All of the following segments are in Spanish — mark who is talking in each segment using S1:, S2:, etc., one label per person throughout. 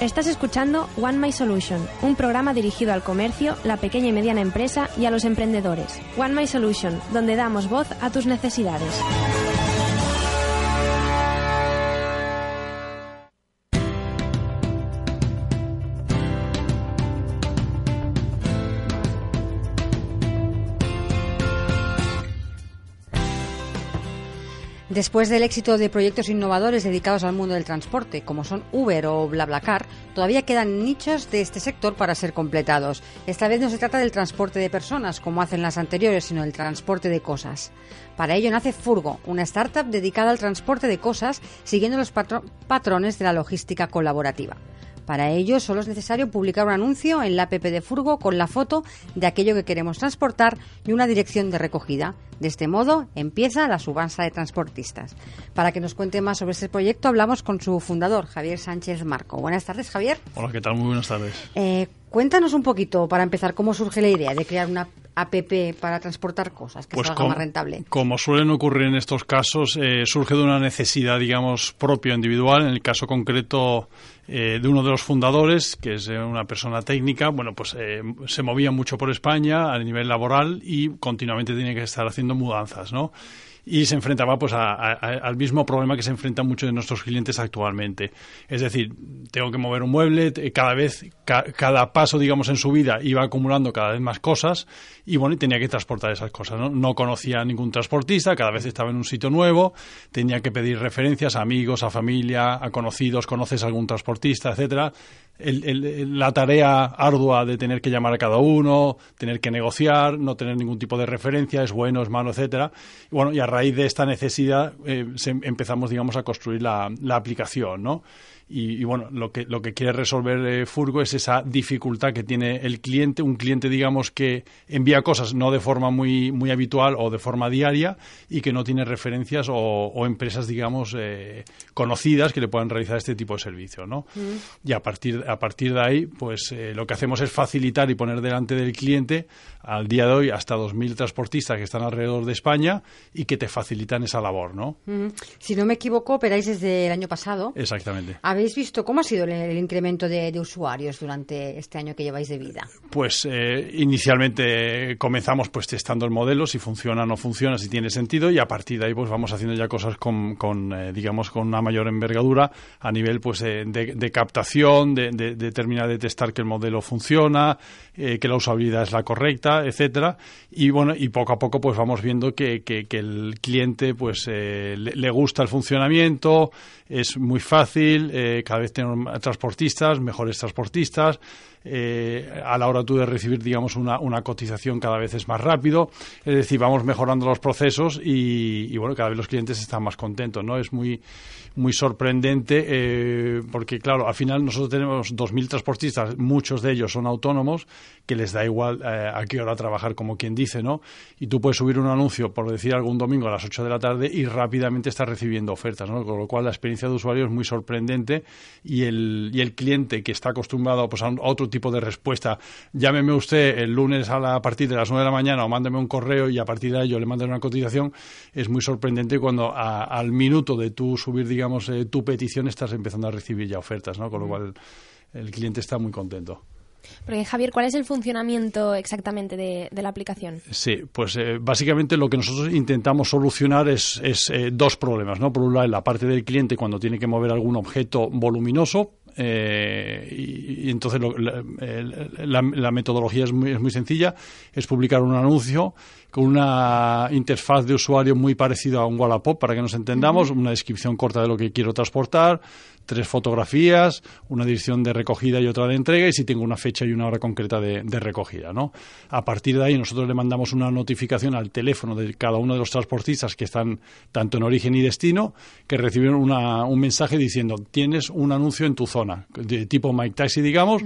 S1: Estás escuchando One My Solution, un programa dirigido al comercio, la pequeña y mediana empresa y a los emprendedores. One My Solution, donde damos voz a tus necesidades.
S2: Después del éxito de proyectos innovadores dedicados al mundo del transporte, como son Uber o BlaBlaCar, todavía quedan nichos de este sector para ser completados. Esta vez no se trata del transporte de personas, como hacen las anteriores, sino del transporte de cosas. Para ello nace Furgo, una startup dedicada al transporte de cosas, siguiendo los patrones de la logística colaborativa. Para ello solo es necesario publicar un anuncio en la app de Furgo con la foto de aquello que queremos transportar y una dirección de recogida. De este modo empieza la subasta de transportistas. Para que nos cuente más sobre este proyecto hablamos con su fundador, Javier Sánchez Marco. Buenas tardes, Javier.
S3: Hola, ¿qué tal? Muy buenas tardes.
S2: Eh, cuéntanos un poquito, para empezar, cómo surge la idea de crear una app para transportar cosas, que pues más rentable?
S3: Como suelen ocurrir en estos casos, eh, surge de una necesidad, digamos, propia, individual. En el caso concreto eh, de uno de los fundadores, que es una persona técnica, bueno, pues se movía mucho por España a nivel laboral y continuamente tenía que estar haciendo mudanzas, ¿no? Y se enfrentaba pues al mismo problema que se enfrentan muchos de nuestros clientes actualmente. Es decir, tengo que mover un mueble, cada vez, cada paso, digamos, en su vida iba acumulando cada vez más cosas y bueno, tenía que transportar esas cosas. ¿no? no conocía a ningún transportista, cada vez estaba en un sitio nuevo, tenía que pedir referencias a amigos, a familia, a conocidos, conoces a algún transportista, etcétera la tarea ardua de tener que llamar a cada uno, tener que negociar, no tener ningún tipo de referencia, es bueno, es malo, etcétera. Y bueno, y a raíz de esta necesidad eh, empezamos, digamos, a construir la, la aplicación, ¿no? Y, bueno, lo que, lo que quiere resolver eh, Furgo es esa dificultad que tiene el cliente, un cliente, digamos, que envía cosas no de forma muy, muy habitual o de forma diaria y que no tiene referencias o, empresas, digamos, eh, conocidas que le puedan realizar este tipo de servicio, ¿no? Mm. Y a partir, a partir de ahí, pues eh, lo que hacemos es facilitar y poner delante del cliente al día de hoy hasta 2.000 transportistas que están alrededor de España y que te facilitan esa labor, ¿no?
S2: Mm. Si no me equivoco, operáis desde el año pasado.
S3: Exactamente.
S2: ¿Habéis visto cómo ha sido el, incremento de, usuarios durante este año que lleváis de vida?
S3: Pues eh, inicialmente comenzamos pues testando el modelo, si funciona o no funciona, si tiene sentido y a partir de ahí pues vamos haciendo ya cosas con, eh, digamos con una mayor envergadura a nivel pues de, captación, de, terminar de testar que el modelo funciona, eh, que la usabilidad es la correcta, etcétera y bueno y poco a poco pues vamos viendo que, que, el cliente pues le, le, gusta el funcionamiento, es muy fácil eh, cada vez tenemos transportistas, mejores transportistas, eh, a la hora tú de recibir, digamos, una, una, cotización cada vez es más rápido, es decir, vamos mejorando los procesos y, bueno, cada vez los clientes están más contentos, ¿no? Es muy, muy sorprendente eh, porque, claro, al final nosotros tenemos 2.000 transportistas, muchos de ellos son autónomos, que les da igual eh, a qué hora trabajar, como quien dice, ¿no? Y tú puedes subir un anuncio, por decir algún domingo a las 8 de la tarde y rápidamente estás recibiendo ofertas, ¿no? Con lo cual la experiencia de usuario es muy sorprendente y el, y el cliente que está acostumbrado pues, a otro tipo de respuesta. Llámeme usted el lunes a, la, partir de las 9 de la mañana o mándeme un correo y a partir de ahí yo le mando una cotización. Es muy sorprendente cuando al minuto de tú subir, digamos, eh, tu petición estás empezando a recibir ya ofertas, ¿no? Con lo cual el cliente está muy contento.
S1: Porque, Javier, ¿cuál es el funcionamiento exactamente de, la aplicación?
S3: Sí, pues eh, básicamente lo que nosotros intentamos solucionar es, eh, dos problemas. ¿no? Por un lado, la parte del cliente cuando tiene que mover algún objeto voluminoso, eh, y, entonces la, metodología es muy, es muy sencilla, es publicar un anuncio con una interfaz de usuario muy parecida a un Wallapop, para que nos entendamos, una descripción corta de lo que quiero transportar, tres fotografías, una dirección de recogida y otra de entrega, y si tengo una fecha y una hora concreta de, recogida. ¿no? A partir de ahí, nosotros le mandamos una notificación al teléfono de cada uno de los transportistas que están tanto en origen y destino, que reciben un mensaje diciendo, tienes un anuncio en tu zona, de tipo Mike Taxi, digamos.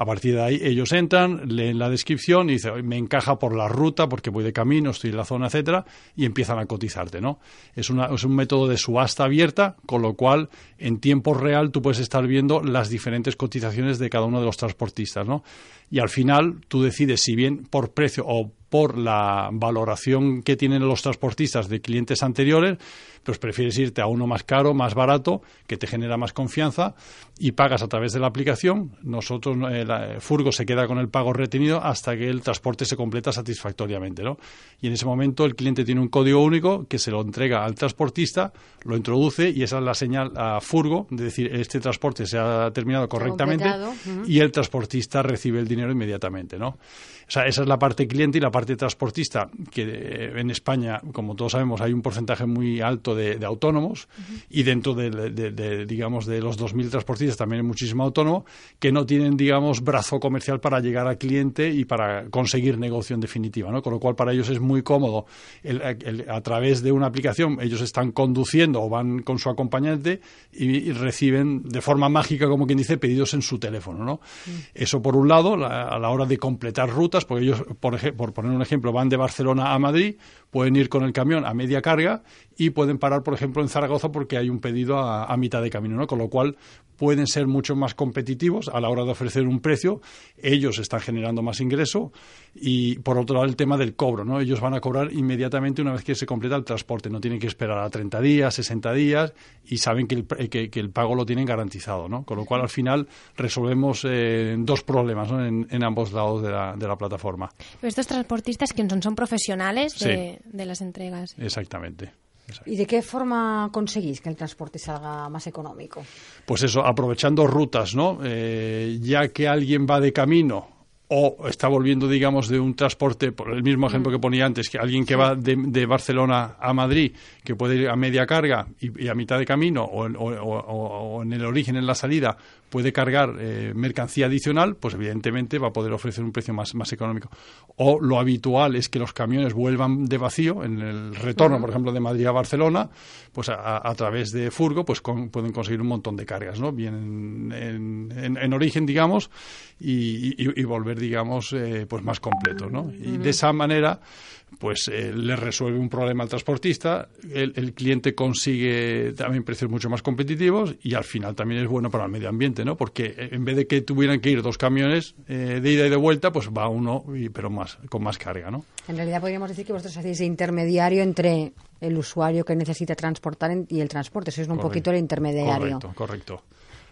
S3: A partir de ahí, ellos entran, leen la descripción y dicen, me encaja por la ruta, porque voy de camino, estoy en la zona, etcétera, y empiezan a cotizarte. ¿no? Es, una, es un método de subasta abierta, con lo cual, en tiempo real tú puedes estar viendo las diferentes cotizaciones de cada uno de los transportistas, ¿no? Y al final tú decides si bien por precio o por la valoración que tienen los transportistas de clientes anteriores, pues prefieres irte a uno más caro, más barato, que te genera más confianza y pagas a través de la aplicación. Nosotros, el eh, Furgo se queda con el pago retenido hasta que el transporte se completa satisfactoriamente, ¿no? Y en ese momento el cliente tiene un código único que se lo entrega al transportista, lo introduce y esa es la señal a Furgo de decir este transporte se ha terminado correctamente y el transportista recibe el dinero inmediatamente, ¿no? O sea, esa es la parte cliente y la parte transportista, que eh, en España, como todos sabemos, hay un porcentaje muy alto de, autónomos y dentro de, digamos, de los 2.000 transportistas también hay muchísimo autónomo que no tienen, digamos, brazo comercial para llegar al cliente y para conseguir negocio en definitiva, ¿no? Con lo cual para ellos es muy cómodo a través de una aplicación, ellos están conduciendo o van con su acompañante y, reciben de forma mágica, como quien dice, pedidos en su teléfono, ¿no? Eso por un lado, a la hora de completar rutas, porque ellos, por, por poner un ejemplo, van de Barcelona a Madrid, pueden ir con el camión a media carga y pueden parar, por ejemplo, en Zaragoza porque hay un pedido a, mitad de camino, ¿no? Con lo cual pueden ser mucho más competitivos a la hora de ofrecer un precio. Ellos están generando más ingreso y, por otro lado, el tema del cobro, ¿no? Ellos van a cobrar inmediatamente una vez que se completa el transporte. No tienen que esperar a 30 días, 60 días y saben que el, que, el pago lo tienen garantizado, ¿no? Con lo cual, al final, resolvemos eh, dos problemas en, ambos lados de la, de la plataforma.
S1: estos transportistas, que son? ¿Son profesionales de las entregas?
S3: Exactamente.
S2: ¿Y de qué forma conseguís que el transporte salga más económico?
S3: Pues eso, aprovechando rutas, ¿no? Eh, ya que alguien va de camino o está volviendo, digamos, de un transporte, por el mismo ejemplo mm. que ponía antes, que alguien que va de, Barcelona a Madrid, que puede ir a media carga y, a mitad de camino, o, en el origen, en la salida, puede cargar eh, mercancía adicional, pues evidentemente va a poder ofrecer un precio más, más económico. O lo habitual es que los camiones vuelvan de vacío en el retorno, por ejemplo, de Madrid a Barcelona, pues a, través de Furgo, pues pueden conseguir un montón de cargas, ¿no? Bien en, origen, digamos, y, volver digamos, eh, pues más completo, ¿no? Y de esa manera, pues eh, le resuelve un problema al transportista, el, cliente consigue también precios mucho más competitivos y al final también es bueno para el medio ambiente, ¿no? Porque eh, en vez de que tuvieran que ir dos camiones de ida y de vuelta, pues va uno, pero más con más carga, ¿no?
S2: En realidad podríamos decir que vosotros hacéis intermediario entre el usuario que necesita transportar y el transporte, sois un poquito el intermediario.
S3: Correcto, correcto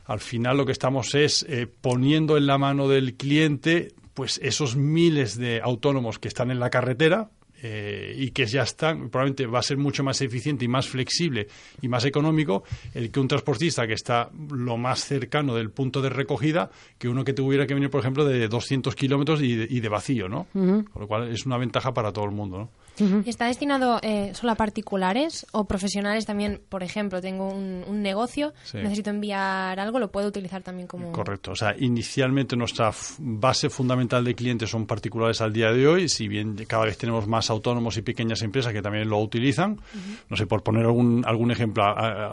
S3: al final lo que estamos es eh, poniendo en la mano del cliente pues esos miles de autónomos que están en la carretera, eh, y que ya están, probablemente va a ser mucho más eficiente y más flexible y más económico el que un transportista que está lo más cercano del punto de recogida que uno que tuviera que venir, por ejemplo, de 200 kilómetros y, de vacío, ¿no? Con lo cual es una ventaja para todo el mundo, ¿no?
S1: ¿Está destinado eh, solo a particulares o profesionales también? Por ejemplo, tengo un, negocio, necesito enviar algo, lo puedo utilizar también como...
S3: Correcto. O sea, inicialmente nuestra base fundamental de clientes son particulares al día de hoy, si bien cada vez tenemos más autónomos y pequeñas empresas que también lo utilizan. No sé, por poner algún, algún ejemplo,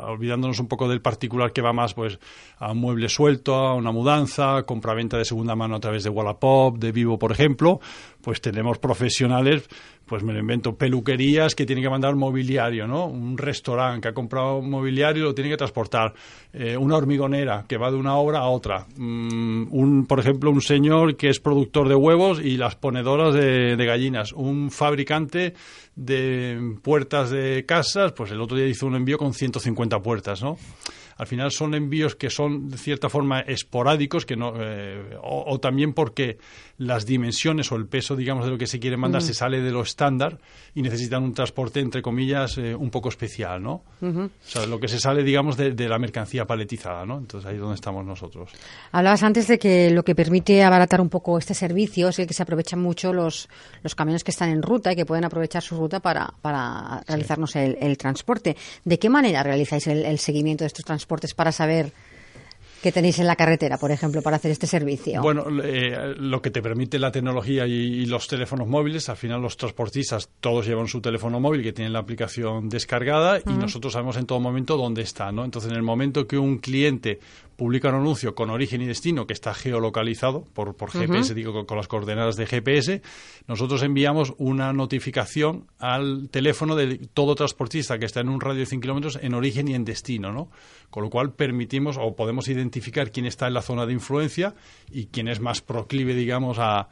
S3: olvidándonos un poco del particular que va más pues a un mueble suelto, a una mudanza, compra-venta de segunda mano a través de Wallapop, de Vivo, por ejemplo, pues tenemos profesionales pues me lo invento, peluquerías que tienen que mandar mobiliario, ¿no? Un restaurante que ha comprado mobiliario y lo tiene que transportar. Eh, una hormigonera que va de una obra a otra. Mm, un, por ejemplo, un señor que es productor de huevos y las ponedoras de, de gallinas. Un fabricante de puertas de casas, pues el otro día hizo un envío con 150 puertas, ¿no? Al final son envíos que son de cierta forma esporádicos que no, eh, o, también porque las dimensiones o el peso, digamos, de lo que se quiere mandar se sale de lo estándar y necesitan un transporte, entre comillas, eh, un poco especial, ¿no? O sea, lo que se sale, digamos, de, la mercancía paletizada, ¿no? Entonces ahí es donde estamos nosotros.
S2: Hablabas antes de que lo que permite abaratar un poco este servicio es el que se aprovechan mucho los, los camiones que están en ruta y que pueden aprovechar su ruta para, para realizarnos el, transporte. ¿De qué manera realizáis el, el seguimiento de estos transportes? Transportes para saber que tenéis en la carretera, por ejemplo, para hacer este servicio?
S3: Bueno, eh, lo que te permite la tecnología y, los teléfonos móviles, al final los transportistas todos llevan su teléfono móvil que tiene la aplicación descargada y nosotros sabemos en todo momento dónde está, ¿no? Entonces, en el momento que un cliente publica un anuncio con origen y destino que está geolocalizado por, por GPS, digo, con, las coordenadas de GPS, nosotros enviamos una notificación al teléfono de todo transportista que está en un radio de 100 kilómetros en origen y en destino, ¿no? Con lo cual permitimos o podemos identificar quién está en la zona de influencia y quién es más proclive, digamos, a,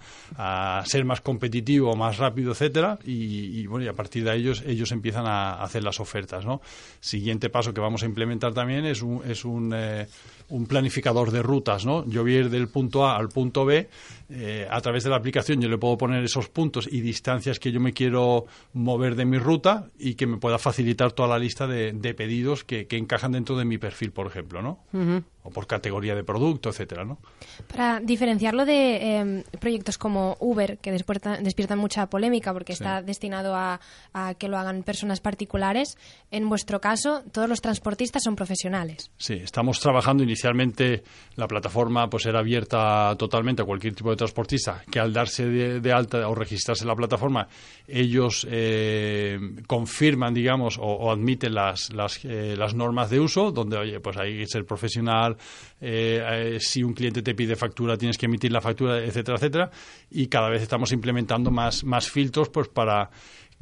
S3: ser más competitivo, más rápido, etcétera, y, bueno, y a partir de ellos, ellos empiezan a hacer las ofertas, ¿no? Siguiente paso que vamos a implementar también es un, es un eh, un planificador de rutas, ¿no? Yo voy a ir del punto A al punto B, eh, a través de la aplicación yo le puedo poner esos puntos y distancias que yo me quiero mover de mi ruta y que me pueda facilitar toda la lista de, pedidos que, encajan dentro de mi perfil, por ejemplo, ¿no? O por categoría de producto, etcétera, ¿no?
S1: Para diferenciarlo de em, proyectos como Uber, que despiertan mucha polémica porque está destinado a, que lo hagan personas particulares, en vuestro caso, todos los transportistas son profesionales.
S3: Sí, estamos trabajando inicialmente, la plataforma pues era abierta totalmente a cualquier tipo de transportista que al darse de, alta o registrarse en la plataforma, ellos eh, confirman, digamos, o, admiten las, las, eh, las, normas de uso, donde, oye, pues hay que ser profesional, eh, si un cliente te pide factura, tienes que emitir la factura, etcétera, etcétera, y cada vez estamos implementando más, más filtros pues para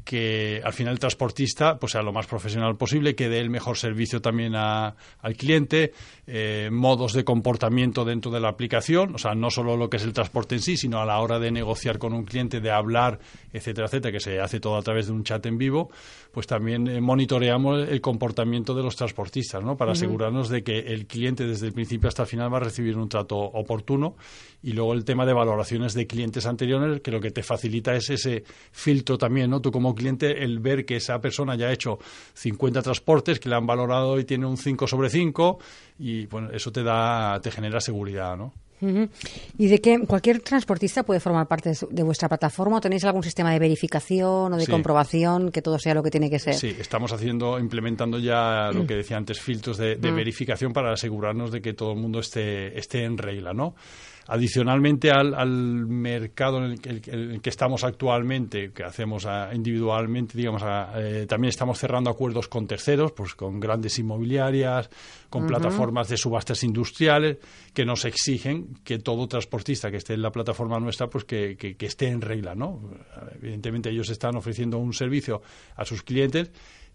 S3: que al final el transportista pues sea lo más profesional posible, que dé el mejor servicio también al cliente, eh, modos de comportamiento dentro de la aplicación, o sea, no solo lo que es el transporte en sí, sino a la hora de negociar con un cliente, de hablar, etcétera, etcétera, que se hace todo a través de un chat en vivo, pues también eh, monitoreamos el comportamiento de los transportistas, ¿no? Para asegurarnos de que el cliente desde el principio hasta el final va a recibir un trato oportuno y luego el tema de valoraciones de clientes anteriores, que lo que te facilita es ese filtro también, ¿no? Tú como cliente el ver que esa persona ya ha hecho 50 transportes, que le han valorado y tiene un 5 sobre 5 y bueno, eso te da, te genera seguridad, ¿no?
S2: ¿Y de qué cualquier transportista puede formar parte de, vuestra plataforma o tenéis algún sistema de verificación o de comprobación que todo sea lo que tiene que ser?
S3: Sí, estamos haciendo, implementando ya lo que decía antes, filtros de, verificación para asegurarnos de que todo el mundo esté, esté en regla, ¿no? Adicionalmente al, mercado en el, que, estamos actualmente, que hacemos individualmente, digamos, eh, también estamos cerrando acuerdos con terceros, pues con grandes inmobiliarias, con plataformas de subastas industriales, que nos exigen que todo transportista que esté en la plataforma nuestra, pues que, que esté en regla, ¿no? Evidentemente ellos están ofreciendo un servicio a sus clientes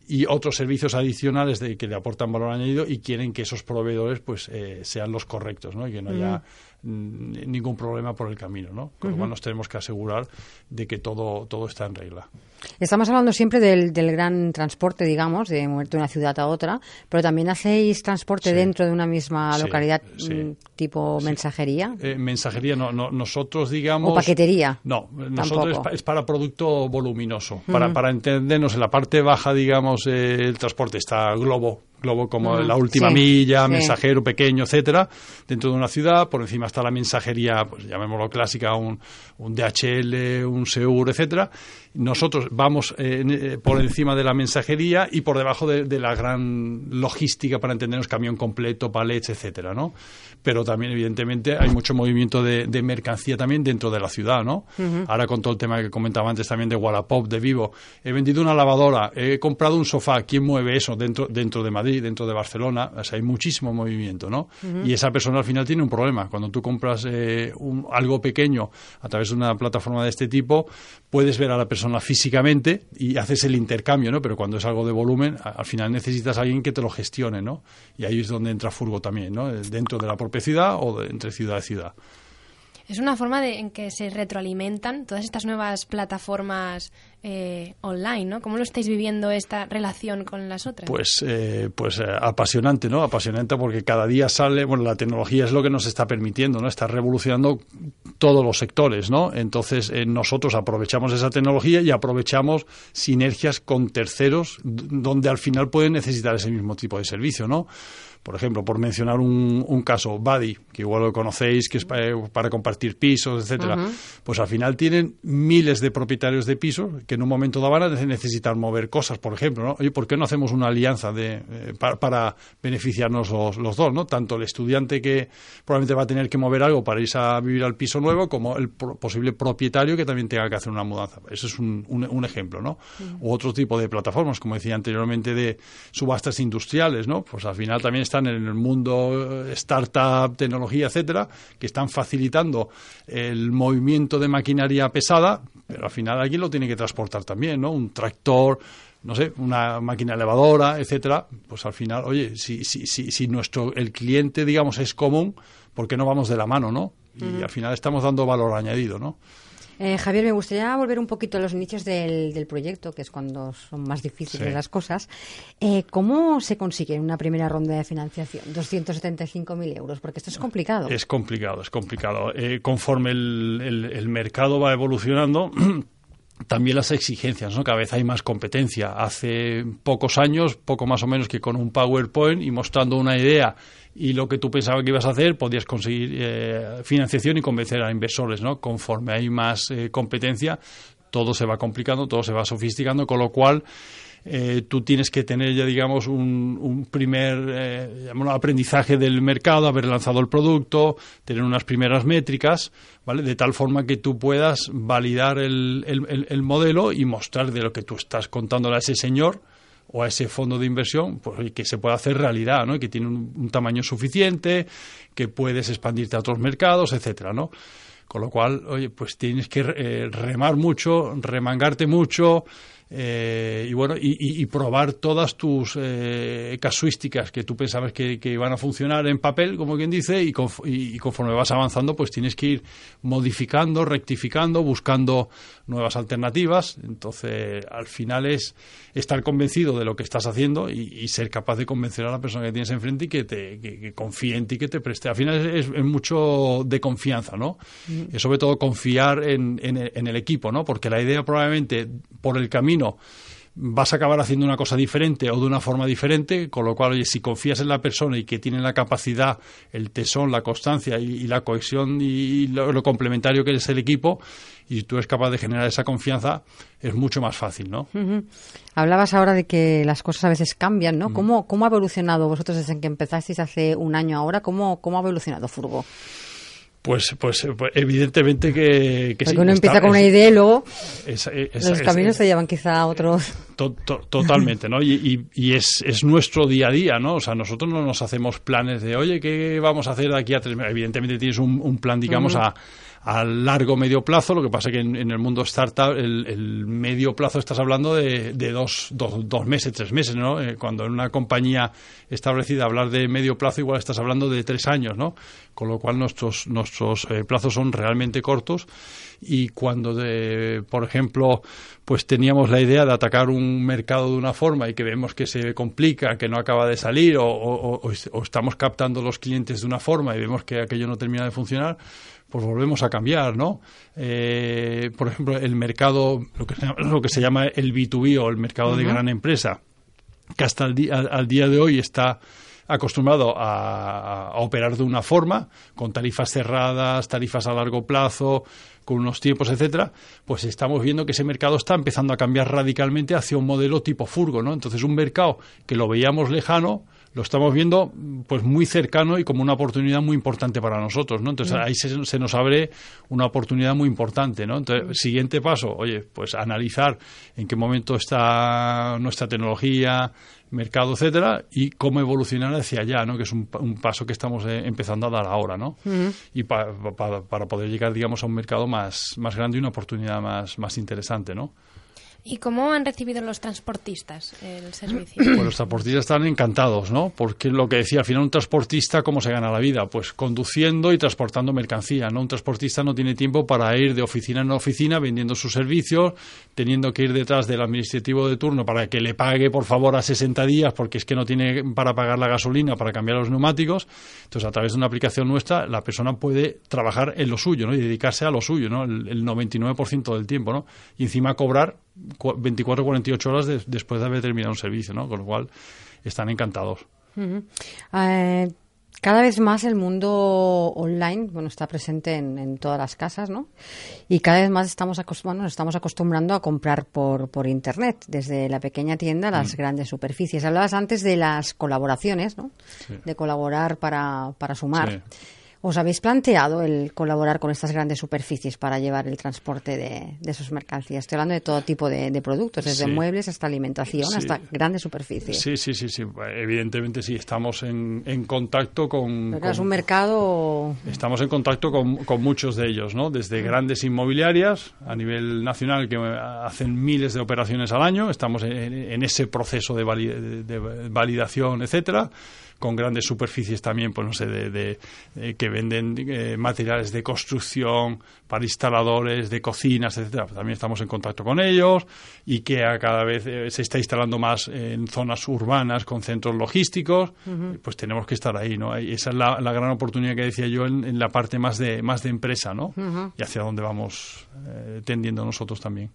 S3: y otros servicios adicionales de, que le aportan valor añadido y quieren que esos proveedores pues eh, sean los correctos ¿no? y que no haya ningún problema por el camino ¿no? con lo cual nos tenemos que asegurar de que todo, todo está en regla.
S2: Estamos hablando siempre del, del gran transporte, digamos, de moverte de una ciudad a otra, pero también hacéis transporte dentro de una misma localidad mm, tipo mensajería.
S3: Eh, mensajería, no, no, nosotros digamos...
S2: O paquetería.
S3: No, nosotros es, para producto voluminoso. para, para entendernos, en la parte baja, digamos, eh, el transporte está globo, globo como la última milla, mensajero pequeño, etcétera, dentro de una ciudad. Por encima está la mensajería, pues llamémoslo clásica, un, un DHL, un Seur, etcétera. Nosotros vamos eh, eh, por encima de la mensajería y por debajo de, la gran logística para entendernos camión completo, palets, etcétera, ¿no? Pero también, evidentemente, hay mucho movimiento de, mercancía también dentro de la ciudad, ¿no? Ahora con todo el tema que comentaba antes también de Wallapop, de Vivo, he vendido una lavadora, he comprado un sofá, ¿quién mueve eso dentro, dentro de Madrid, dentro de Barcelona? O sea, hay muchísimo movimiento, ¿no? Y esa persona al final tiene un problema. Cuando tú compras eh, algo pequeño a través de una plataforma de este tipo, puedes ver a la persona físicamente y haces el intercambio, ¿no? Pero cuando es algo de volumen, al final necesitas alguien que te lo gestione, ¿no? Y ahí es donde entra Furgo también, ¿no? Dentro de la propia ciudad o entre ciudad y ciudad.
S1: Es una forma de, en que se retroalimentan todas estas nuevas plataformas eh, online, ¿no? ¿Cómo lo estáis viviendo esta relación con las otras?
S3: Pues, eh, pues eh, apasionante, ¿no? Apasionante porque cada día sale, bueno, la tecnología es lo que nos está permitiendo, ¿no? Está revolucionando todos los sectores, ¿no? Entonces nosotros aprovechamos esa tecnología y aprovechamos sinergias con terceros donde al final pueden necesitar ese mismo tipo de servicio, ¿no? Por ejemplo, por mencionar un, caso, Buddy, que igual lo conocéis, que es para, compartir pisos, etcétera. Pues al final tienen miles de propietarios de pisos que en un momento dado van a necesitar mover cosas, por ejemplo, ¿no? Oye, ¿por qué no hacemos una alianza de, eh, para, beneficiarnos los, dos, ¿no? Tanto el estudiante que probablemente va a tener que mover algo para irse a vivir al piso nuevo, como el posible propietario que también tenga que hacer una mudanza. Ese es un, un, ejemplo, ¿no? U otro tipo de plataformas, como decía anteriormente, de subastas industriales, ¿no? Pues al final también están en el mundo eh, startup, tecnología, etcétera, que están facilitando el movimiento de maquinaria pesada, pero al final alguien lo tiene que transportar también, ¿no? Un tractor, no sé, una máquina elevadora, etcétera, pues al final, oye, si, si, si, si nuestro, el cliente, digamos, es común, ¿por qué no vamos de la mano, no? Y al final estamos dando valor añadido, ¿no?
S2: Eh, Javier, me gustaría volver un poquito a los nichos del, del proyecto, que es cuando son más difíciles las cosas. Eh, ¿Cómo se consigue una primera ronda de financiación? 275.000 euros, porque esto es complicado.
S3: Es complicado, es complicado. Eh, conforme el, el mercado va evolucionando, también las exigencias, ¿no? Cada vez hay más competencia. Hace pocos años, poco más o menos que con un PowerPoint y mostrando una idea y lo que tú pensabas que ibas a hacer, podías conseguir eh, financiación y convencer a inversores, ¿no? Conforme hay más eh, competencia, todo se va complicando, todo se va sofisticando, con lo cual eh, tú tienes que tener ya, digamos, un, un primer aprendizaje del mercado, haber lanzado el producto, tener unas primeras métricas, ¿vale? De tal forma que tú puedas validar el, el, el modelo y mostrar de lo que tú estás contándole a ese señor, o a ese fondo de inversión, pues que se pueda hacer realidad, ¿no? Que tiene un, tamaño suficiente, que puedes expandirte a otros mercados, etcétera, ¿no? Con lo cual, oye, pues tienes que eh, remar mucho, remangarte mucho, eh, y bueno, y, probar todas tus eh, casuísticas que tú pensabas que, que, iban a funcionar en papel, como quien dice, y, y, conforme vas avanzando, pues tienes que ir modificando, rectificando, buscando nuevas alternativas. Entonces, al final es estar convencido de lo que estás haciendo y, ser capaz de convencer a la persona que tienes enfrente y que, te, que, confíe en ti, que te preste. Al final es, mucho de confianza, ¿no? Mm. Es sobre todo confiar en, en el equipo, ¿no? Porque la idea probablemente por el camino vas a acabar haciendo una cosa diferente o de una forma diferente, con lo cual, oye, si confías en la persona y que tiene la capacidad, el tesón, la constancia y, la cohesión y lo, complementario que es el equipo, y tú eres capaz de generar esa confianza, es mucho más fácil, ¿no?
S2: Hablabas ahora de que las cosas a veces cambian, ¿no? ¿Cómo, ¿Cómo ha evolucionado vosotros desde que empezasteis hace un año ahora? ¿Cómo, cómo ha evolucionado Furgo?
S3: Pues, pues, pues, evidentemente que, que
S2: Porque uno empieza con una idea y luego los caminos se llevan quizá a otros.
S3: totalmente, ¿no? Y, y, es, es, nuestro día a día, ¿no? O sea, nosotros no nos hacemos planes de, oye, ¿qué vamos a hacer de aquí a tres meses? Evidentemente tienes un, un plan, digamos, a a largo medio plazo. Lo que pasa que en, el mundo startup el, medio plazo estás hablando de, dos, dos, meses, tres meses, ¿no? Eh, cuando en una compañía establecida hablar de medio plazo igual estás hablando de tres años, ¿no? Con lo cual nuestros, nuestros eh, plazos son realmente cortos y cuando, de, por ejemplo, pues teníamos la idea de atacar un mercado de una forma y que vemos que se complica, que no acaba de salir o, o estamos captando los clientes de una forma y vemos que aquello no termina de funcionar, pues volvemos a cambiar, ¿no? Eh, por ejemplo, el mercado, lo que, lo que se llama el B2B o el mercado de gran empresa, que hasta el día, al día de hoy está acostumbrado a, operar de una forma, con tarifas cerradas, tarifas a largo plazo, con unos tiempos, etcétera, pues estamos viendo que ese mercado está empezando a cambiar radicalmente hacia un modelo tipo furgo, ¿no? Entonces, un mercado que lo veíamos lejano, lo estamos viendo pues muy cercano y como una oportunidad muy importante para nosotros, ¿no? Entonces ahí se, nos abre una oportunidad muy importante, ¿no? Entonces, siguiente paso, oye, pues analizar en qué momento está nuestra tecnología, mercado, etcétera, y cómo evolucionar hacia allá, ¿no? Que es un, paso que estamos eh, empezando a dar ahora, ¿no? Y para poder llegar, digamos, a un mercado más, más grande y una oportunidad más, más interesante, ¿no?
S1: ¿Y cómo han recibido los transportistas el servicio?
S3: Pues los transportistas están encantados, ¿no? Porque lo que decía, al final un transportista, ¿cómo se gana la vida? Pues conduciendo y transportando mercancía, ¿no? Un transportista no tiene tiempo para ir de oficina en oficina vendiendo sus servicios, teniendo que ir detrás del administrativo de turno para que le pague, por favor, a 60 días porque es que no tiene para pagar la gasolina, para cambiar los neumáticos. Entonces, a través de una aplicación nuestra, la persona puede trabajar en lo suyo, ¿no? Y dedicarse a lo suyo, ¿no? El, el 99% del tiempo, ¿no? Y encima cobrar 24 o 48 horas después de haber terminado un servicio, ¿no? Con lo cual están encantados.
S2: Eh, Cada vez más el mundo online, bueno, está presente en, todas las casas, ¿no? Y cada vez más estamos, nos estamos acostumbrando a comprar por, por Internet, desde la pequeña tienda a las mm. grandes superficies. Hablabas antes de las colaboraciones, ¿no? De colaborar para, para sumar. ¿Os habéis planteado el colaborar con estas grandes superficies para llevar el transporte de, de sus mercancías? Estoy hablando de todo tipo de, productos, desde muebles hasta alimentación, hasta grandes superficies.
S3: Sí, sí, sí, sí. Evidentemente sí, estamos en, en contacto con...
S2: Pero es un mercado...
S3: Estamos en contacto con, con muchos de ellos, ¿no? Desde grandes inmobiliarias a nivel nacional que hacen miles de operaciones al año, estamos en, ese proceso de, de validación, etcétera con grandes superficies también, pues no sé, de, que venden eh, materiales de construcción para instaladores de cocinas, etcétera. También estamos en contacto con ellos y que a cada vez eh, se está instalando más en zonas urbanas con centros logísticos, pues tenemos que estar ahí, ¿no? Y esa es la, gran oportunidad que decía yo en, la parte más de más de empresa, ¿no? Y hacia dónde vamos eh, tendiendo nosotros también.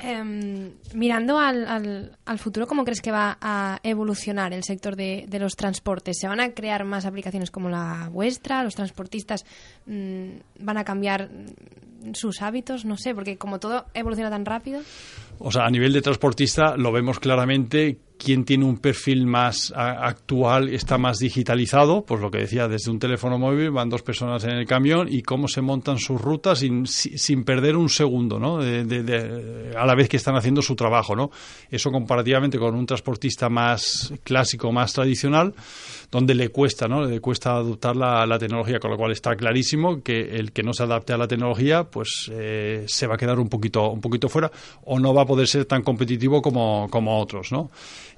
S1: Em, mirando al, al, futuro, ¿cómo crees que va a evolucionar el sector de, los transportes? ¿Se van a crear más aplicaciones como la vuestra? ¿Los transportistas mm, van a cambiar sus hábitos? No sé, porque como todo evoluciona tan rápido.
S3: O sea, a nivel de transportista lo vemos claramente quién tiene un perfil más actual, está más digitalizado, pues lo que decía, desde un teléfono móvil van dos personas en el camión y cómo se montan sus rutas sin, sin perder un segundo, ¿no? a la vez que están haciendo su trabajo, ¿no? Eso comparativamente con un transportista más clásico, más tradicional, donde le cuesta, ¿no? Le cuesta adoptar la, la tecnología, con lo cual está clarísimo que el que no se adapte a la tecnología, pues eh, se va a quedar un poquito, un poquito fuera o no va a poder ser tan competitivo como, como otros, ¿no?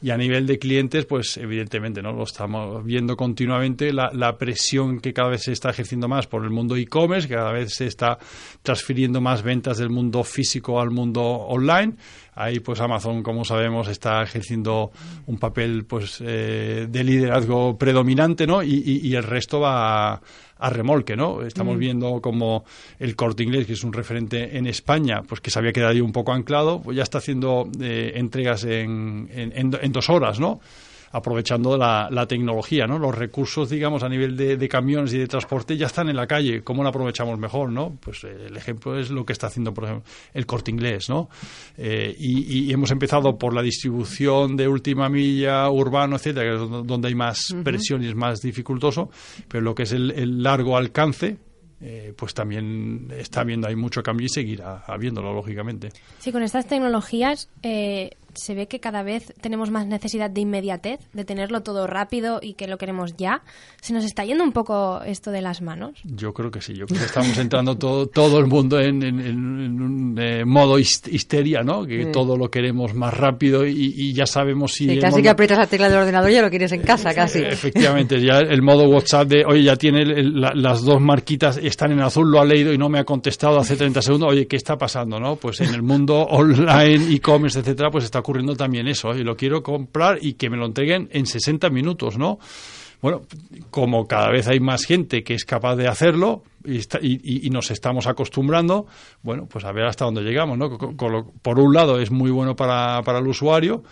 S3: Y a nivel de clientes, pues evidentemente, ¿no? Lo estamos viendo continuamente, la, presión que cada vez se está ejerciendo más por el mundo e-commerce, que cada vez se está transfiriendo más ventas del mundo físico al mundo online. Ahí, pues Amazon, como sabemos, está ejerciendo un papel, pues, eh, de liderazgo predominante, ¿no? Y, y, el resto va remolque, ¿no? Estamos mm. viendo como el Corte Inglés, que es un referente en España, pues que se había quedado ahí un poco anclado, pues ya está haciendo eh, entregas en, en, en, dos horas, ¿no? Aprovechando la, la, tecnología, ¿no? Los recursos, digamos, a nivel de, camiones y de transporte ya están en la calle. ¿Cómo lo aprovechamos mejor, no? Pues eh, el ejemplo es lo que está haciendo, por ejemplo, el Corte Inglés, ¿no? Eh, y, hemos empezado por la distribución de última milla, urbano, etcétera, que es donde hay más presión y es más dificultoso, pero lo que es el, largo alcance, eh, pues también está habiendo hay mucho cambio y seguirá habiéndolo, lógicamente.
S1: Sí, con estas tecnologías eh, se ve que cada vez tenemos más necesidad de inmediatez, de tenerlo todo rápido y que lo queremos ya. ¿Se nos está yendo un poco esto de las manos?
S3: Yo creo que sí. Yo creo que estamos entrando todo, todo el mundo en, un eh, modo histeria, ¿no? Que todo lo queremos más rápido y, ya sabemos si...
S2: casi que aprietas la tecla del ordenador y ya lo quieres en casa, casi.
S3: Efectivamente, ya el modo WhatsApp de, oye, ya tiene las dos marquitas, están en azul, lo ha leído y no me ha contestado hace 30 segundos, oye, ¿qué está pasando, no? Pues en el mundo online, e-commerce, etcétera, pues está ocurriendo también eso, y lo quiero comprar y que me lo entreguen en 60 minutos, ¿no? Bueno, como cada vez hay más gente que es capaz de hacerlo y, nos estamos acostumbrando, bueno, pues a ver hasta dónde llegamos, ¿no? por un lado es muy bueno para, para el usuario,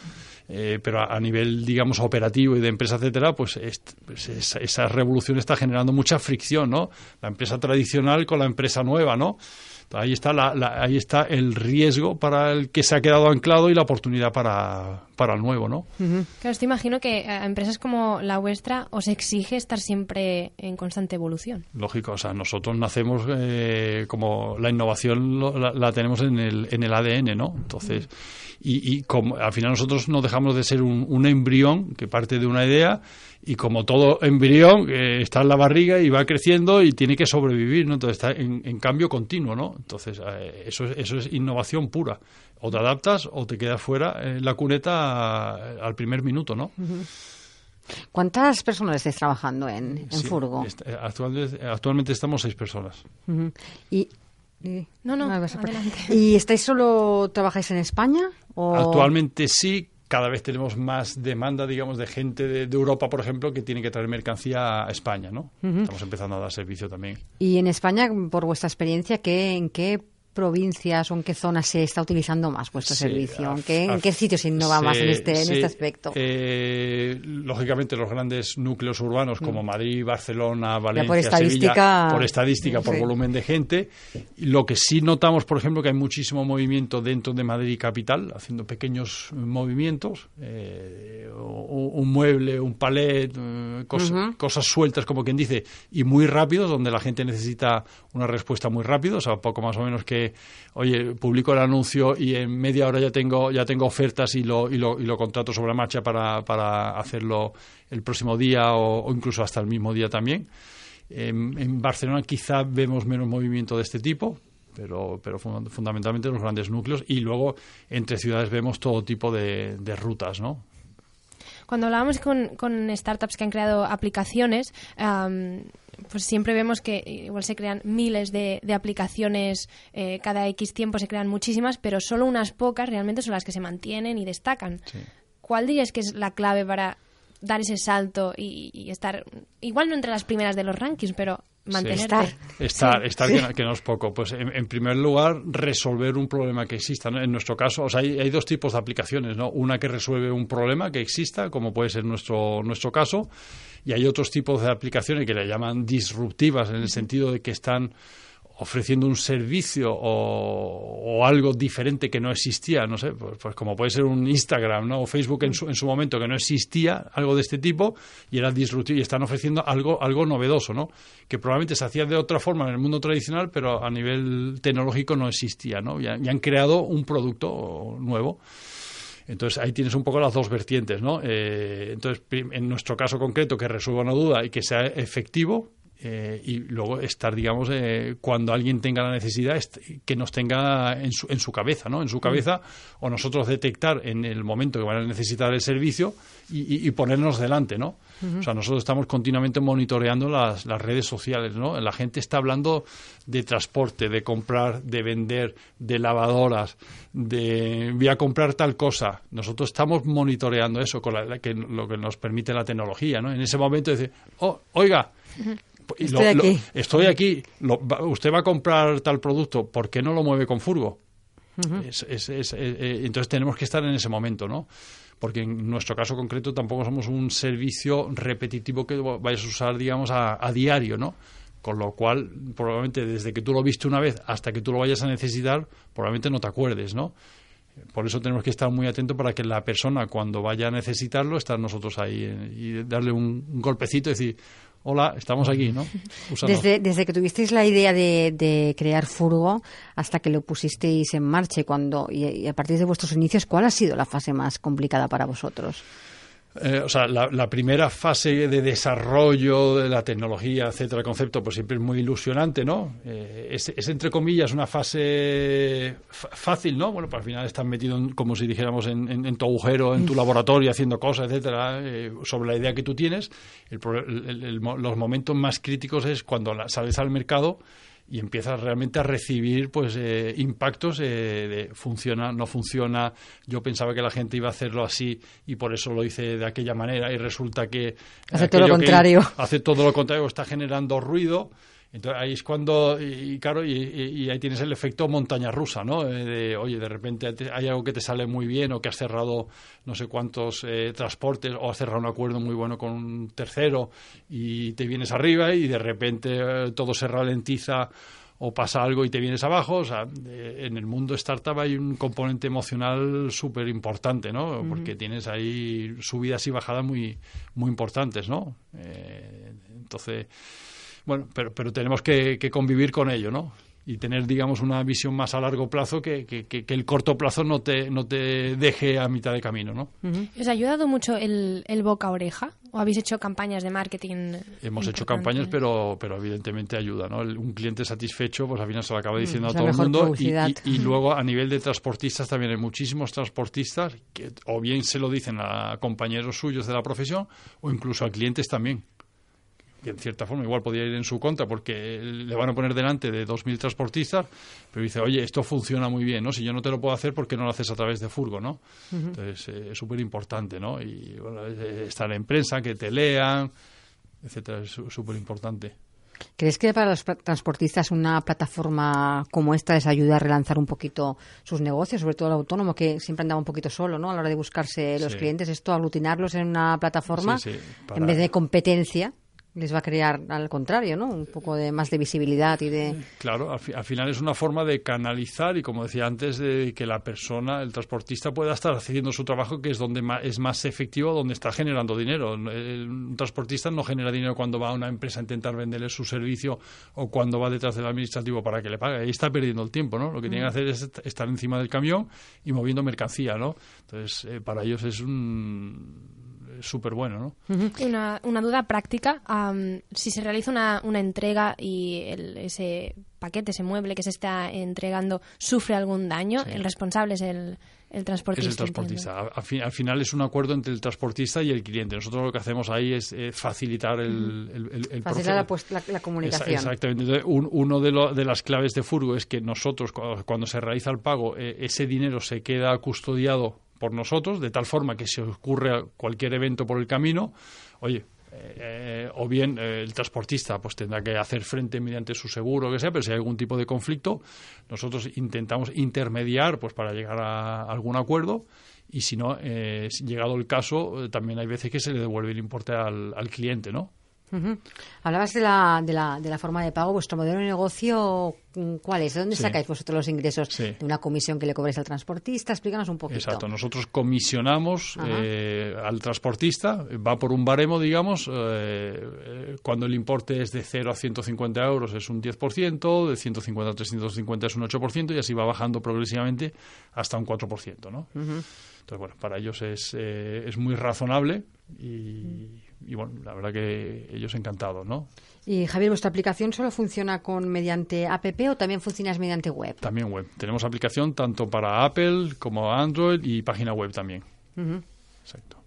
S3: eh, pero a, nivel, digamos, operativo y de empresa, etcétera, pues, pues esa, revolución está generando mucha fricción, ¿no? La empresa tradicional con la empresa nueva, ¿no? Ahí está, la, ahí está el riesgo para el que se ha quedado anclado y la oportunidad para, para el nuevo, ¿no?
S1: Claro, te imagino que a empresas como la vuestra os exige estar siempre en constante evolución.
S3: Lógico, o sea, nosotros nacemos eh, como la innovación la, tenemos en el, en el ADN, ¿no? Entonces, y, y como, al final nosotros no dejamos de ser un, un embrión que parte de una idea y como todo embrión eh, está en la barriga y va creciendo y tiene que sobrevivir, ¿no? Entonces está en, cambio continuo, ¿no? Entonces eh, eso, es, eso es innovación pura. O te adaptas o te quedas fuera en la cuneta al primer minuto, ¿no?
S2: ¿Cuántas personas estáis trabajando en, Furgo?
S3: actualmente, actualmente, estamos seis personas.
S2: Y
S1: no, no,
S2: ¿Y estáis solo, trabajáis en España?
S3: Actualmente sí, cada vez tenemos más demanda, digamos, de gente de, Europa, por ejemplo, que tiene que traer mercancía a España, ¿no? Estamos empezando a dar servicio también.
S2: Y en España, por vuestra experiencia, ¿qué, ¿en qué provincias o en qué zonas se está utilizando más vuestro servicio? ¿En qué, ¿En qué sitios se innova más en este, en este aspecto?
S3: Eh, lógicamente, los grandes núcleos urbanos como mm. Madrid, Barcelona, Valencia,
S2: por estadística,
S3: Sevilla, por estadística, por volumen de gente. Lo que sí notamos, por ejemplo, que hay muchísimo movimiento dentro de Madrid capital, haciendo pequeños movimientos, eh, un mueble, un palet, eh, cosas sueltas, como quien dice, y muy rápidos, donde la gente necesita una respuesta muy rápido, o sea, poco más o menos que, oye, publico el anuncio y en media hora ya tengo, ya tengo ofertas y lo, y lo, y lo contrato sobre la marcha para, para hacerlo el próximo día o, incluso hasta el mismo día también. En, Barcelona quizá vemos menos movimiento de este tipo, pero, pero fundamentalmente los grandes núcleos y luego entre ciudades vemos todo tipo de, rutas, ¿no?
S1: Cuando hablábamos con, con startups que han creado aplicaciones, pues siempre vemos que igual se crean miles de, de aplicaciones, eh, cada X tiempo se crean muchísimas, pero solo unas pocas realmente son las que se mantienen y destacan. ¿Cuál dirías que es la clave para dar ese salto y, estar, igual no entre las primeras de los rankings, pero mantenerte.
S3: Estar, estar, Que, no, es poco. Pues en, primer lugar, resolver un problema que exista. En nuestro caso, o sea, hay, hay, dos tipos de aplicaciones, ¿no? Una que resuelve un problema que exista, como puede ser nuestro, nuestro caso, y hay otros tipos de aplicaciones que le llaman disruptivas, en el sentido de que están ofreciendo un servicio o, algo diferente que no existía, no sé, pues, pues, como puede ser un Instagram, ¿no? O Facebook en su, en su momento que no existía, algo de este tipo, y era disruptivo y están ofreciendo algo, algo novedoso, ¿no? Que probablemente se hacía de otra forma en el mundo tradicional, pero a nivel tecnológico no existía, ¿no? Y, han creado un producto nuevo. Entonces ahí tienes un poco las dos vertientes, ¿no? Eh, entonces, en nuestro caso concreto, que resuelva una duda y que sea efectivo, eh, y luego estar, digamos, eh, cuando alguien tenga la necesidad, que nos tenga en su, en su cabeza, ¿no? En su cabeza, o nosotros detectar en el momento que van a necesitar el servicio y, ponernos delante, ¿no? O sea, nosotros estamos continuamente monitoreando las, las redes sociales, ¿no? La gente está hablando de transporte, de comprar, de vender, de lavadoras, de voy a comprar tal cosa. Nosotros estamos monitoreando eso, con la, que, lo que nos permite la tecnología, ¿no? En ese momento decir, oh, oiga,
S2: estoy aquí.
S3: estoy aquí. usted va a comprar tal producto, ¿por qué no lo mueve con furgo? es, eh, eh, entonces tenemos que estar en ese momento, ¿no? Porque en nuestro caso concreto tampoco somos un servicio repetitivo que vayas a usar, digamos, a, a diario, ¿no? Con lo cual, probablemente desde que tú lo viste una vez hasta que tú lo vayas a necesitar, probablemente no te acuerdes, ¿no? Por eso tenemos que estar muy atentos para que la persona, cuando vaya a necesitarlo, estar nosotros ahí eh, y darle un, un golpecito y decir, hola, estamos aquí, ¿no?
S2: Desde, desde, que tuvisteis la idea de, de, crear Furgo hasta que lo pusisteis en marcha cuando, y, a partir de vuestros inicios, ¿cuál ha sido la fase más complicada para vosotros?
S3: Eh, o sea, la, primera fase de desarrollo de la tecnología, etcétera, el concepto, pues siempre es muy ilusionante, ¿no? Eh, es, entre comillas una fase fácil, ¿no? Bueno, pues al final estás metido, como si dijéramos, en, tu agujero, en tu laboratorio, haciendo cosas, etcétera, eh, sobre la idea que tú tienes. los momentos más críticos es cuando sales al mercado y empiezas realmente a recibir pues eh, impactos eh, de funciona, no funciona, yo pensaba que la gente iba a hacerlo así y por eso lo hice de aquella manera y resulta que
S2: hace todo lo contrario.
S3: Hace todo lo contrario, está generando ruido entonces ahí es cuando, y, claro, y, ahí tienes el efecto montaña rusa, ¿no? Eh, de, oye, de repente hay algo que te sale muy bien o que has cerrado no sé cuántos eh, transportes o has cerrado un acuerdo muy bueno con un tercero y te vienes arriba y de repente eh, todo se ralentiza o pasa algo y te vienes abajo. O sea, en el mundo startup hay un componente emocional súper importante, ¿no? Porque tienes ahí subidas y bajadas muy, muy importantes, ¿no? entonces bueno, pero, pero tenemos que, convivir con ello, ¿no? y tener, digamos, una visión más a largo plazo que, que, el corto plazo no te, no te deje a mitad de camino, ¿no?
S1: ¿Os ha ayudado mucho el, el boca a oreja? ¿O habéis hecho campañas de marketing?
S3: Hemos hecho campañas, pero, pero evidentemente ayuda, ¿no? un cliente satisfecho, pues al final se lo acaba mm, diciendo a todo el mundo. Y, y, luego a nivel de transportistas también hay muchísimos transportistas que o bien se lo dicen a compañeros suyos de la profesión o incluso a clientes también que en cierta forma igual podría ir en su contra porque le van a poner delante de 2.000 transportistas, pero dice, oye, esto funciona muy bien, ¿no? Si yo no te lo puedo hacer, ¿por qué no lo haces a través de Furgo, no? Entonces, eh, es súper importante, ¿no? Y bueno, estar en prensa, que te lean, etcétera, es súper importante.
S2: ¿Crees que para los transportistas una plataforma como esta les ayuda a relanzar un poquito sus negocios, sobre todo el autónomo que siempre andaba un poquito solo, ¿no? A la hora de buscarse los clientes, esto aglutinarlos en una plataforma en vez de competencia les va a crear al contrario, ¿no? Un poco de más de visibilidad y de
S3: claro, al, final es una forma de canalizar y como decía antes de que la persona, el transportista pueda estar haciendo su trabajo que es donde es más efectivo, donde está generando dinero. un transportista no genera dinero cuando va a una empresa a intentar venderle su servicio o cuando va detrás del administrativo para que le pague. Ahí está perdiendo el tiempo, ¿no? Lo que tiene que hacer es estar encima del camión y moviendo mercancía, ¿no? Entonces, eh, para ellos es un súper bueno. ¿no?
S1: una, una, duda práctica. si se realiza una, una entrega y ese paquete, ese mueble que se está entregando, sufre algún daño, el responsable es el, el transportista.
S3: Es el transportista. Al, final es un acuerdo entre el transportista y el cliente. Nosotros lo que hacemos ahí es eh, facilitar el, el,
S2: Facilitar la, comunicación.
S3: exactamente. uno de, de, las claves de Furgo es que nosotros, cuando, se realiza el pago, eh, ese dinero se queda custodiado por nosotros, de tal forma que si ocurre cualquier evento por el camino, oye, eh, o bien eh, el transportista pues tendrá que hacer frente mediante su seguro o que sea, pero si hay algún tipo de conflicto, nosotros intentamos intermediar pues para llegar a algún acuerdo y si no, eh, llegado el caso, también hay veces que se le devuelve el importe al, al cliente, ¿no?
S2: Hablabas de la, de, la, de la forma de pago. ¿Vuestro modelo de negocio mm, cuál es? ¿De dónde sacáis vosotros los ingresos? ¿De una comisión que le cobráis al transportista? Explícanos un poquito.
S3: Exacto. Nosotros comisionamos eh, al transportista. Va por un baremo, digamos. Eh, cuando el importe es de 0 a 150 euros es un 10%, de 150 a 350 es un 8% y así va bajando progresivamente hasta un 4%. ¿no? Entonces, bueno, para ellos es, eh, es muy razonable y y bueno, la verdad que ellos encantados, ¿no?
S2: Y Javier, ¿vuestra aplicación solo funciona con mediante app o también funciona mediante web?
S3: También web. Tenemos aplicación tanto para Apple como Android y página web también. Exacto.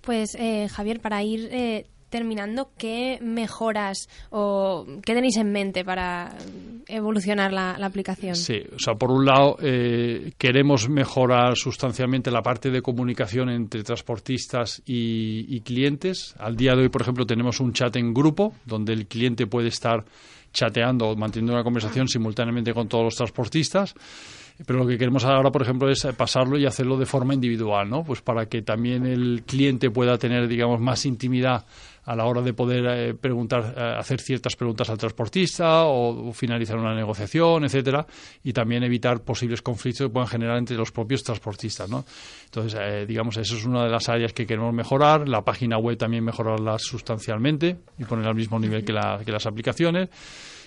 S1: Pues eh, Javier, para ir eh, terminando, ¿qué mejoras o qué tenéis en mente para evolucionar la, aplicación?
S3: Sí, o sea, por un lado, eh, queremos mejorar sustancialmente la parte de comunicación entre transportistas y, clientes. Al día de hoy, por ejemplo, tenemos un chat en grupo donde el cliente puede estar chateando o manteniendo una conversación simultáneamente con todos los transportistas. Pero lo que queremos ahora, por ejemplo, es pasarlo y hacerlo de forma individual, ¿no? Pues para que también el cliente pueda tener, digamos, más intimidad a la hora de poder eh, preguntar, eh, hacer ciertas preguntas al transportista o, finalizar una negociación, etcétera, y también evitar posibles conflictos que puedan generar entre los propios transportistas, ¿no? Entonces, eh, digamos, eso es una de las áreas que queremos mejorar. La página web también mejorarla sustancialmente y poner al mismo nivel que, que las aplicaciones.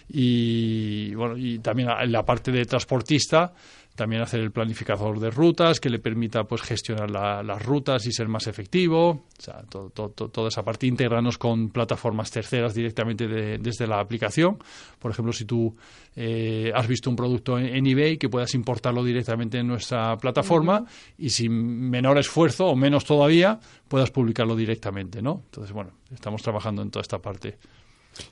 S3: Y bueno, y también la parte de transportista también hacer el planificador de rutas que le permita pues gestionar las rutas y ser más efectivo, o sea, toda esa parte, integrarnos con plataformas terceras directamente desde la aplicación. Por ejemplo, si tú eh, has visto un producto en, eBay, que puedas importarlo directamente en nuestra plataforma y sin menor esfuerzo o menos todavía, puedas publicarlo directamente, ¿no? Entonces, bueno, estamos trabajando en toda esta parte.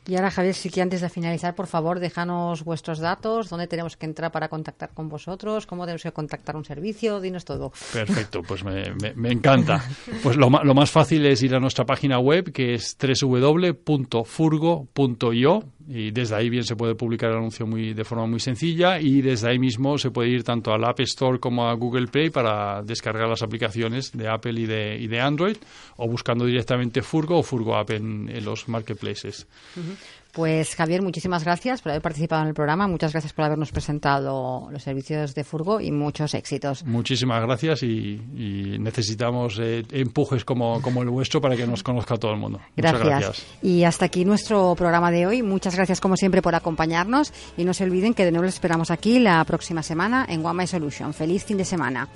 S2: Y ahora, Javier, sí que antes de finalizar, por favor, déjanos vuestros datos, dónde tenemos que entrar para contactar con vosotros, cómo tenemos que contactar un servicio, dinos todo.
S3: Perfecto, pues me, me, encanta. Pues lo, lo, más fácil es ir a nuestra página web, que es www.furgo.io, y desde ahí bien se puede publicar el anuncio muy, de forma muy sencilla, y desde ahí mismo se puede ir tanto al App Store como a Google Play para descargar las aplicaciones de Apple y de, y de Android, o buscando directamente Furgo o Furgo App en los marketplaces.
S2: Pues Javier, muchísimas gracias por haber participado en el programa, muchas gracias por habernos presentado los servicios de Furgo y muchos éxitos.
S3: Muchísimas gracias y, necesitamos eh, empujes como, como, el vuestro para que nos conozca todo el mundo.
S2: Gracias. gracias. Y hasta aquí nuestro programa de hoy. Muchas gracias como siempre por acompañarnos y no se olviden que de nuevo les esperamos aquí la próxima semana en One My Solution. Feliz fin de semana.